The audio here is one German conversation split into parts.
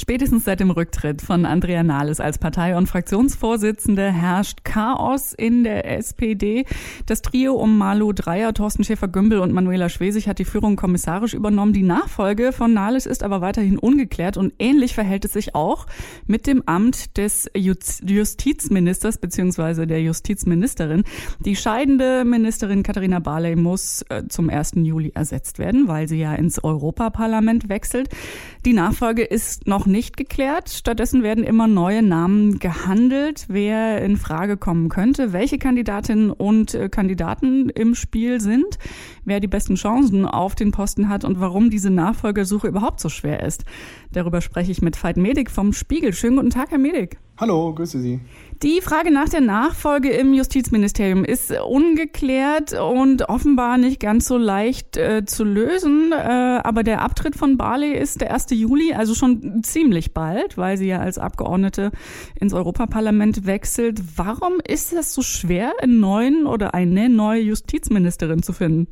Spätestens seit dem Rücktritt von Andrea Nahles als Partei- und Fraktionsvorsitzende herrscht Chaos in der SPD. Das Trio um Malu Dreyer, Thorsten Schäfer-Gümbel und Manuela Schwesig hat die Führung kommissarisch übernommen. Die Nachfolge von Nahles ist aber weiterhin ungeklärt und ähnlich verhält es sich auch mit dem Amt des Justizministers bzw. der Justizministerin. Die scheidende Ministerin Katharina Barley muss äh, zum 1. Juli ersetzt werden, weil sie ja ins Europaparlament wechselt. Die Nachfolge ist noch nicht geklärt. Stattdessen werden immer neue Namen gehandelt, wer in Frage kommen könnte, welche Kandidatinnen und äh, Kandidaten im Spiel sind, wer die besten Chancen auf den Posten hat und warum diese Nachfolgersuche überhaupt so schwer ist. Darüber spreche ich mit Veit Medik vom Spiegel. Schönen guten Tag, Herr Medik. Hallo, grüße Sie. Die Frage nach der Nachfolge im Justizministerium ist ungeklärt und offenbar nicht ganz so leicht äh, zu lösen. Äh, aber der Abtritt von Barley ist der 1. Juli, also schon ziemlich bald, weil sie ja als Abgeordnete ins Europaparlament wechselt. Warum ist es so schwer, einen neuen oder eine neue Justizministerin zu finden?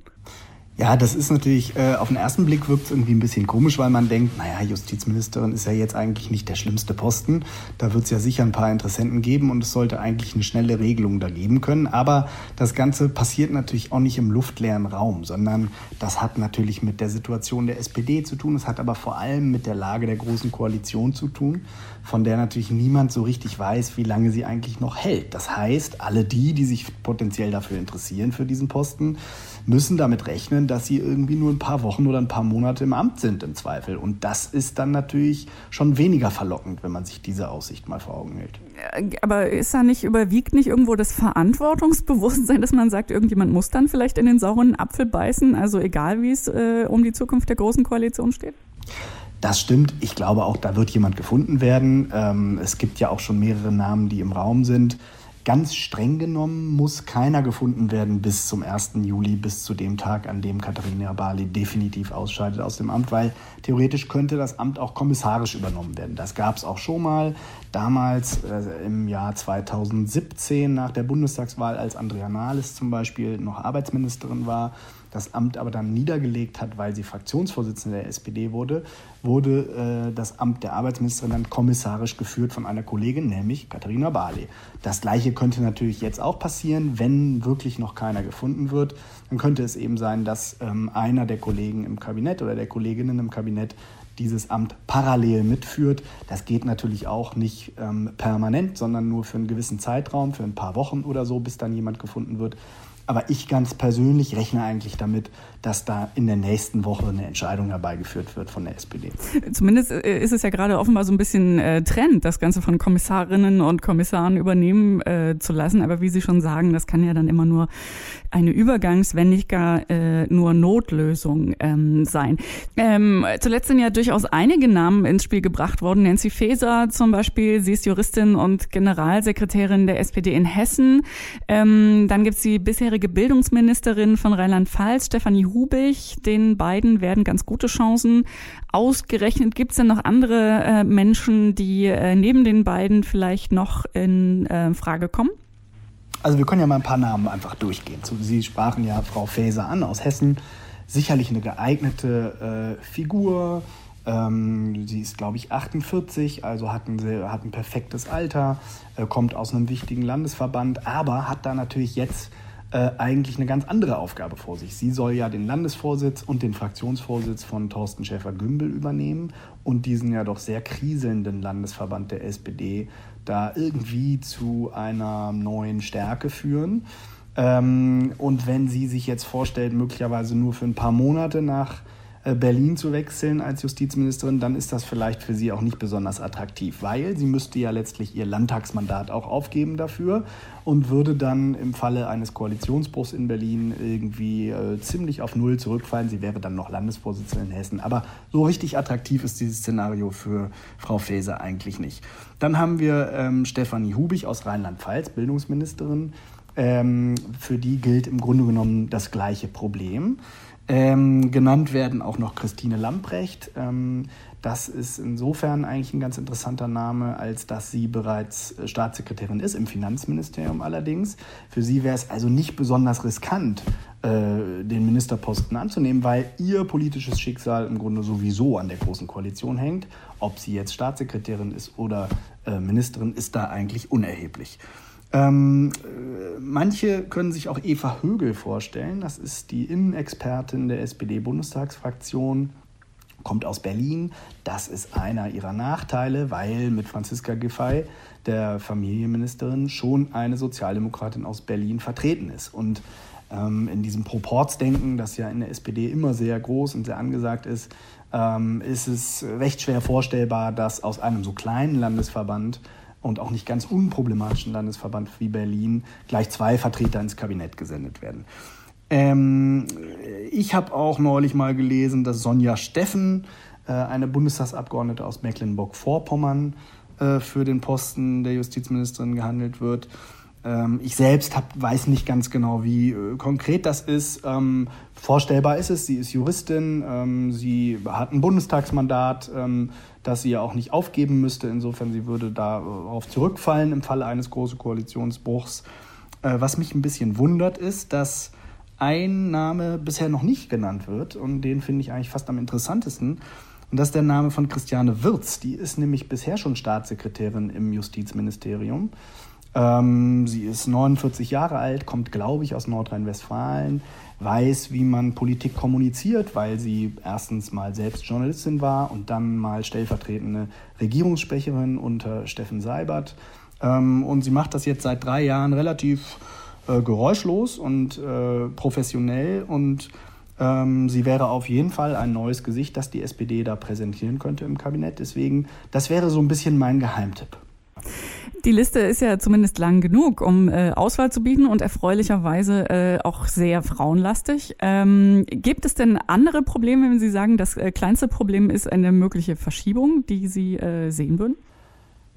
Ja, das ist natürlich, äh, auf den ersten Blick wirkt es irgendwie ein bisschen komisch, weil man denkt, naja, Justizministerin ist ja jetzt eigentlich nicht der schlimmste Posten. Da wird es ja sicher ein paar Interessenten geben und es sollte eigentlich eine schnelle Regelung da geben können. Aber das Ganze passiert natürlich auch nicht im luftleeren Raum, sondern das hat natürlich mit der Situation der SPD zu tun. Es hat aber vor allem mit der Lage der Großen Koalition zu tun, von der natürlich niemand so richtig weiß, wie lange sie eigentlich noch hält. Das heißt, alle die, die sich potenziell dafür interessieren für diesen Posten, müssen damit rechnen, dass sie irgendwie nur ein paar Wochen oder ein paar Monate im Amt sind im Zweifel. Und das ist dann natürlich schon weniger verlockend, wenn man sich diese Aussicht mal vor Augen hält. Aber ist da nicht, überwiegt nicht irgendwo das Verantwortungsbewusstsein, dass man sagt, irgendjemand muss dann vielleicht in den sauren Apfel beißen, also egal wie es äh, um die Zukunft der Großen Koalition steht? Das stimmt. Ich glaube auch, da wird jemand gefunden werden. Ähm, es gibt ja auch schon mehrere Namen, die im Raum sind. Ganz streng genommen muss keiner gefunden werden bis zum 1. Juli, bis zu dem Tag, an dem Katharina Barley definitiv ausscheidet aus dem Amt, weil theoretisch könnte das Amt auch kommissarisch übernommen werden. Das gab es auch schon mal, damals äh, im Jahr 2017 nach der Bundestagswahl, als Andrea Nahles zum Beispiel noch Arbeitsministerin war das Amt aber dann niedergelegt hat, weil sie Fraktionsvorsitzende der SPD wurde, wurde äh, das Amt der Arbeitsministerin dann kommissarisch geführt von einer Kollegin, nämlich Katharina Barley. Das gleiche könnte natürlich jetzt auch passieren, wenn wirklich noch keiner gefunden wird. Dann könnte es eben sein, dass ähm, einer der Kollegen im Kabinett oder der Kolleginnen im Kabinett dieses Amt parallel mitführt. Das geht natürlich auch nicht ähm, permanent, sondern nur für einen gewissen Zeitraum, für ein paar Wochen oder so, bis dann jemand gefunden wird. Aber ich ganz persönlich rechne eigentlich damit, dass da in der nächsten Woche eine Entscheidung herbeigeführt wird von der SPD. Zumindest äh, ist es ja gerade offenbar so ein bisschen äh, Trend, das Ganze von Kommissarinnen und Kommissaren übernehmen äh, zu lassen. Aber wie Sie schon sagen, das kann ja dann immer nur eine Übergangs-, wenn nicht gar äh, nur Notlösung ähm, sein. Ähm, zuletzt sind ja durchaus einige Namen ins Spiel gebracht worden. Nancy Faeser zum Beispiel, sie ist Juristin und Generalsekretärin der SPD in Hessen. Ähm, dann gibt es die bisherige Bildungsministerin von Rheinland-Pfalz, Stefanie Hubig. Den beiden werden ganz gute Chancen ausgerechnet. Gibt es denn noch andere äh, Menschen, die äh, neben den beiden vielleicht noch in äh, Frage kommen? Also wir können ja mal ein paar Namen einfach durchgehen. Sie sprachen ja Frau Faeser an aus Hessen. Sicherlich eine geeignete äh, Figur. Ähm, sie ist, glaube ich, 48, also hat ein, hat ein perfektes Alter, äh, kommt aus einem wichtigen Landesverband, aber hat da natürlich jetzt äh, eigentlich eine ganz andere Aufgabe vor sich. Sie soll ja den Landesvorsitz und den Fraktionsvorsitz von Thorsten Schäfer-Gümbel übernehmen und diesen ja doch sehr kriselnden Landesverband der SPD da irgendwie zu einer neuen Stärke führen. Ähm, und wenn sie sich jetzt vorstellt, möglicherweise nur für ein paar Monate nach Berlin zu wechseln als Justizministerin, dann ist das vielleicht für sie auch nicht besonders attraktiv, weil sie müsste ja letztlich ihr Landtagsmandat auch aufgeben dafür und würde dann im Falle eines Koalitionsbruchs in Berlin irgendwie äh, ziemlich auf Null zurückfallen. Sie wäre dann noch Landesvorsitzende in Hessen. Aber so richtig attraktiv ist dieses Szenario für Frau Faeser eigentlich nicht. Dann haben wir ähm, Stefanie Hubig aus Rheinland-Pfalz, Bildungsministerin. Ähm, für die gilt im Grunde genommen das gleiche Problem. Ähm, genannt werden auch noch Christine Lamprecht. Ähm, das ist insofern eigentlich ein ganz interessanter Name, als dass sie bereits äh, Staatssekretärin ist, im Finanzministerium allerdings. Für sie wäre es also nicht besonders riskant, äh, den Ministerposten anzunehmen, weil ihr politisches Schicksal im Grunde sowieso an der Großen Koalition hängt. Ob sie jetzt Staatssekretärin ist oder äh, Ministerin, ist da eigentlich unerheblich. Ähm, äh, manche können sich auch Eva Högel vorstellen. Das ist die Innenexpertin der SPD-Bundestagsfraktion, kommt aus Berlin. Das ist einer ihrer Nachteile, weil mit Franziska Giffey, der Familienministerin, schon eine Sozialdemokratin aus Berlin vertreten ist. Und ähm, in diesem Proportsdenken, das ja in der SPD immer sehr groß und sehr angesagt ist, ähm, ist es recht schwer vorstellbar, dass aus einem so kleinen Landesverband und auch nicht ganz unproblematischen Landesverband wie Berlin gleich zwei Vertreter ins Kabinett gesendet werden. Ähm, ich habe auch neulich mal gelesen, dass Sonja Steffen, äh, eine Bundestagsabgeordnete aus Mecklenburg-Vorpommern, äh, für den Posten der Justizministerin gehandelt wird. Ähm, ich selbst hab, weiß nicht ganz genau, wie äh, konkret das ist. Ähm, vorstellbar ist es, sie ist Juristin, ähm, sie hat ein Bundestagsmandat, ähm, das sie ja auch nicht aufgeben müsste. Insofern, sie würde darauf zurückfallen im Falle eines großen Koalitionsbruchs. Äh, was mich ein bisschen wundert, ist, dass ein Name bisher noch nicht genannt wird und den finde ich eigentlich fast am interessantesten. Und das ist der Name von Christiane Wirz. Die ist nämlich bisher schon Staatssekretärin im Justizministerium. Ähm, sie ist 49 Jahre alt, kommt, glaube ich, aus Nordrhein-Westfalen, weiß, wie man Politik kommuniziert, weil sie erstens mal selbst Journalistin war und dann mal stellvertretende Regierungssprecherin unter Steffen Seibert. Ähm, und sie macht das jetzt seit drei Jahren relativ äh, geräuschlos und äh, professionell und ähm, sie wäre auf jeden Fall ein neues Gesicht, das die SPD da präsentieren könnte im Kabinett. Deswegen, das wäre so ein bisschen mein Geheimtipp. Die Liste ist ja zumindest lang genug, um äh, Auswahl zu bieten und erfreulicherweise äh, auch sehr frauenlastig. Ähm, gibt es denn andere Probleme, wenn Sie sagen, das äh, kleinste Problem ist eine mögliche Verschiebung, die Sie äh, sehen würden?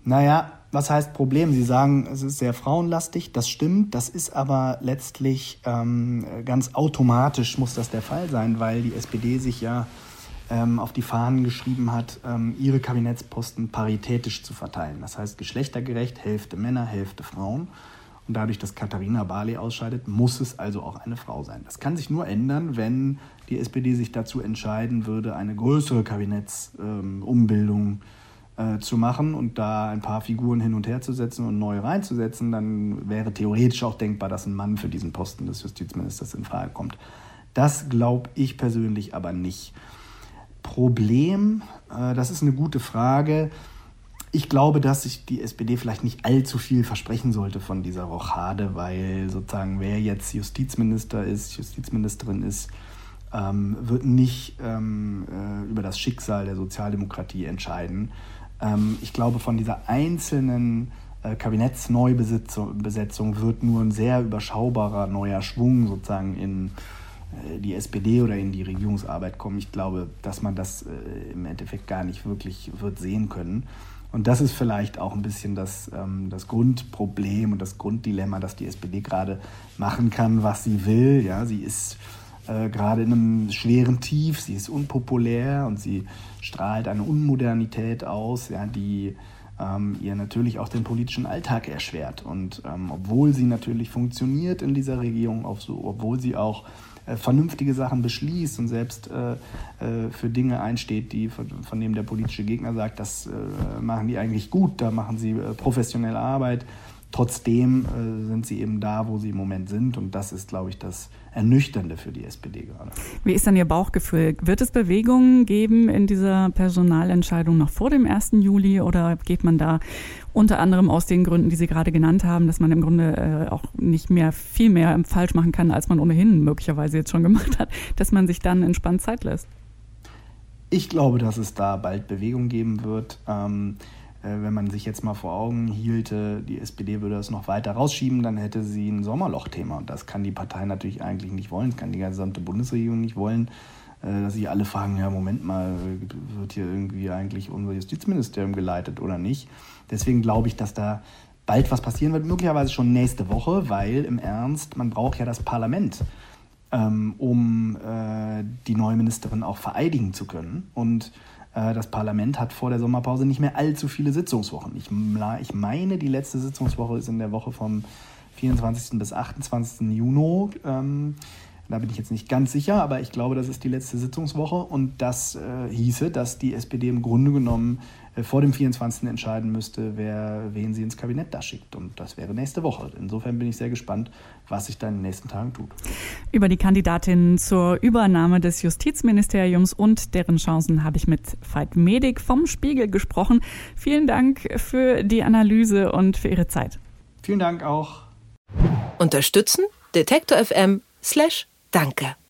Naja, was heißt Problem? Sie sagen, es ist sehr frauenlastig, das stimmt, das ist aber letztlich ähm, ganz automatisch muss das der Fall sein, weil die SPD sich ja ähm, auf die Fahnen geschrieben hat, ähm, ihre Kabinettsposten paritätisch zu verteilen. Das heißt geschlechtergerecht, Hälfte Männer, Hälfte Frauen. Und dadurch, dass Katharina Barley ausscheidet, muss es also auch eine Frau sein. Das kann sich nur ändern, wenn die SPD sich dazu entscheiden würde, eine größere Kabinettsumbildung ähm, äh, zu machen und da ein paar Figuren hin und her zu setzen und neue reinzusetzen. Dann wäre theoretisch auch denkbar, dass ein Mann für diesen Posten des Justizministers in Frage kommt. Das glaube ich persönlich aber nicht. Problem? Äh, das ist eine gute Frage. Ich glaube, dass sich die SPD vielleicht nicht allzu viel versprechen sollte von dieser Rochade, weil sozusagen wer jetzt Justizminister ist, Justizministerin ist, ähm, wird nicht ähm, äh, über das Schicksal der Sozialdemokratie entscheiden. Ähm, ich glaube, von dieser einzelnen äh, Kabinettsneubesetzung wird nur ein sehr überschaubarer neuer Schwung sozusagen in die SPD oder in die Regierungsarbeit kommen. Ich glaube, dass man das äh, im Endeffekt gar nicht wirklich wird sehen können. Und das ist vielleicht auch ein bisschen das, ähm, das Grundproblem und das Grunddilemma, dass die SPD gerade machen kann, was sie will. Ja, sie ist äh, gerade in einem schweren Tief, sie ist unpopulär und sie strahlt eine Unmodernität aus, ja, die ähm, ihr natürlich auch den politischen Alltag erschwert. Und ähm, obwohl sie natürlich funktioniert in dieser Regierung, obwohl sie auch äh, vernünftige Sachen beschließt und selbst äh, äh, für Dinge einsteht, die von, von dem der politische Gegner sagt, das äh, machen die eigentlich gut, da machen sie äh, professionelle Arbeit. Trotzdem äh, sind sie eben da, wo sie im Moment sind. Und das ist, glaube ich, das Ernüchternde für die SPD gerade. Wie ist dann Ihr Bauchgefühl? Wird es Bewegungen geben in dieser Personalentscheidung noch vor dem 1. Juli oder geht man da unter anderem aus den Gründen, die Sie gerade genannt haben, dass man im Grunde äh, auch nicht mehr viel mehr falsch machen kann, als man ohnehin möglicherweise jetzt schon gemacht hat, dass man sich dann entspannt Zeit lässt? Ich glaube, dass es da bald Bewegung geben wird. Ähm, äh, wenn man sich jetzt mal vor Augen hielte, die SPD würde das noch weiter rausschieben, dann hätte sie ein Sommerlochthema. Und das kann die Partei natürlich eigentlich nicht wollen, das kann die gesamte Bundesregierung nicht wollen, äh, dass sie alle fragen, ja, Moment mal, wird hier irgendwie eigentlich unser Justizministerium geleitet oder nicht? Deswegen glaube ich, dass da bald was passieren wird, möglicherweise schon nächste Woche, weil im Ernst, man braucht ja das Parlament, ähm, um äh, die neue Ministerin auch vereidigen zu können. Und äh, das Parlament hat vor der Sommerpause nicht mehr allzu viele Sitzungswochen. Ich, ich meine, die letzte Sitzungswoche ist in der Woche vom 24. bis 28. Juni. Ähm, Da bin ich jetzt nicht ganz sicher, aber ich glaube, das ist die letzte Sitzungswoche und das äh, hieße, dass die SPD im Grunde genommen äh, vor dem 24. entscheiden müsste, wer, wen sie ins Kabinett da schickt. Und das wäre nächste Woche. Insofern bin ich sehr gespannt, was sich da in den nächsten Tagen tut. Über die Kandidatinnen zur Übernahme des Justizministeriums und deren Chancen habe ich mit Veit Medik vom Spiegel gesprochen. Vielen Dank für die Analyse und für Ihre Zeit. Vielen Dank auch. Unterstützen Detektor FM slash Danke.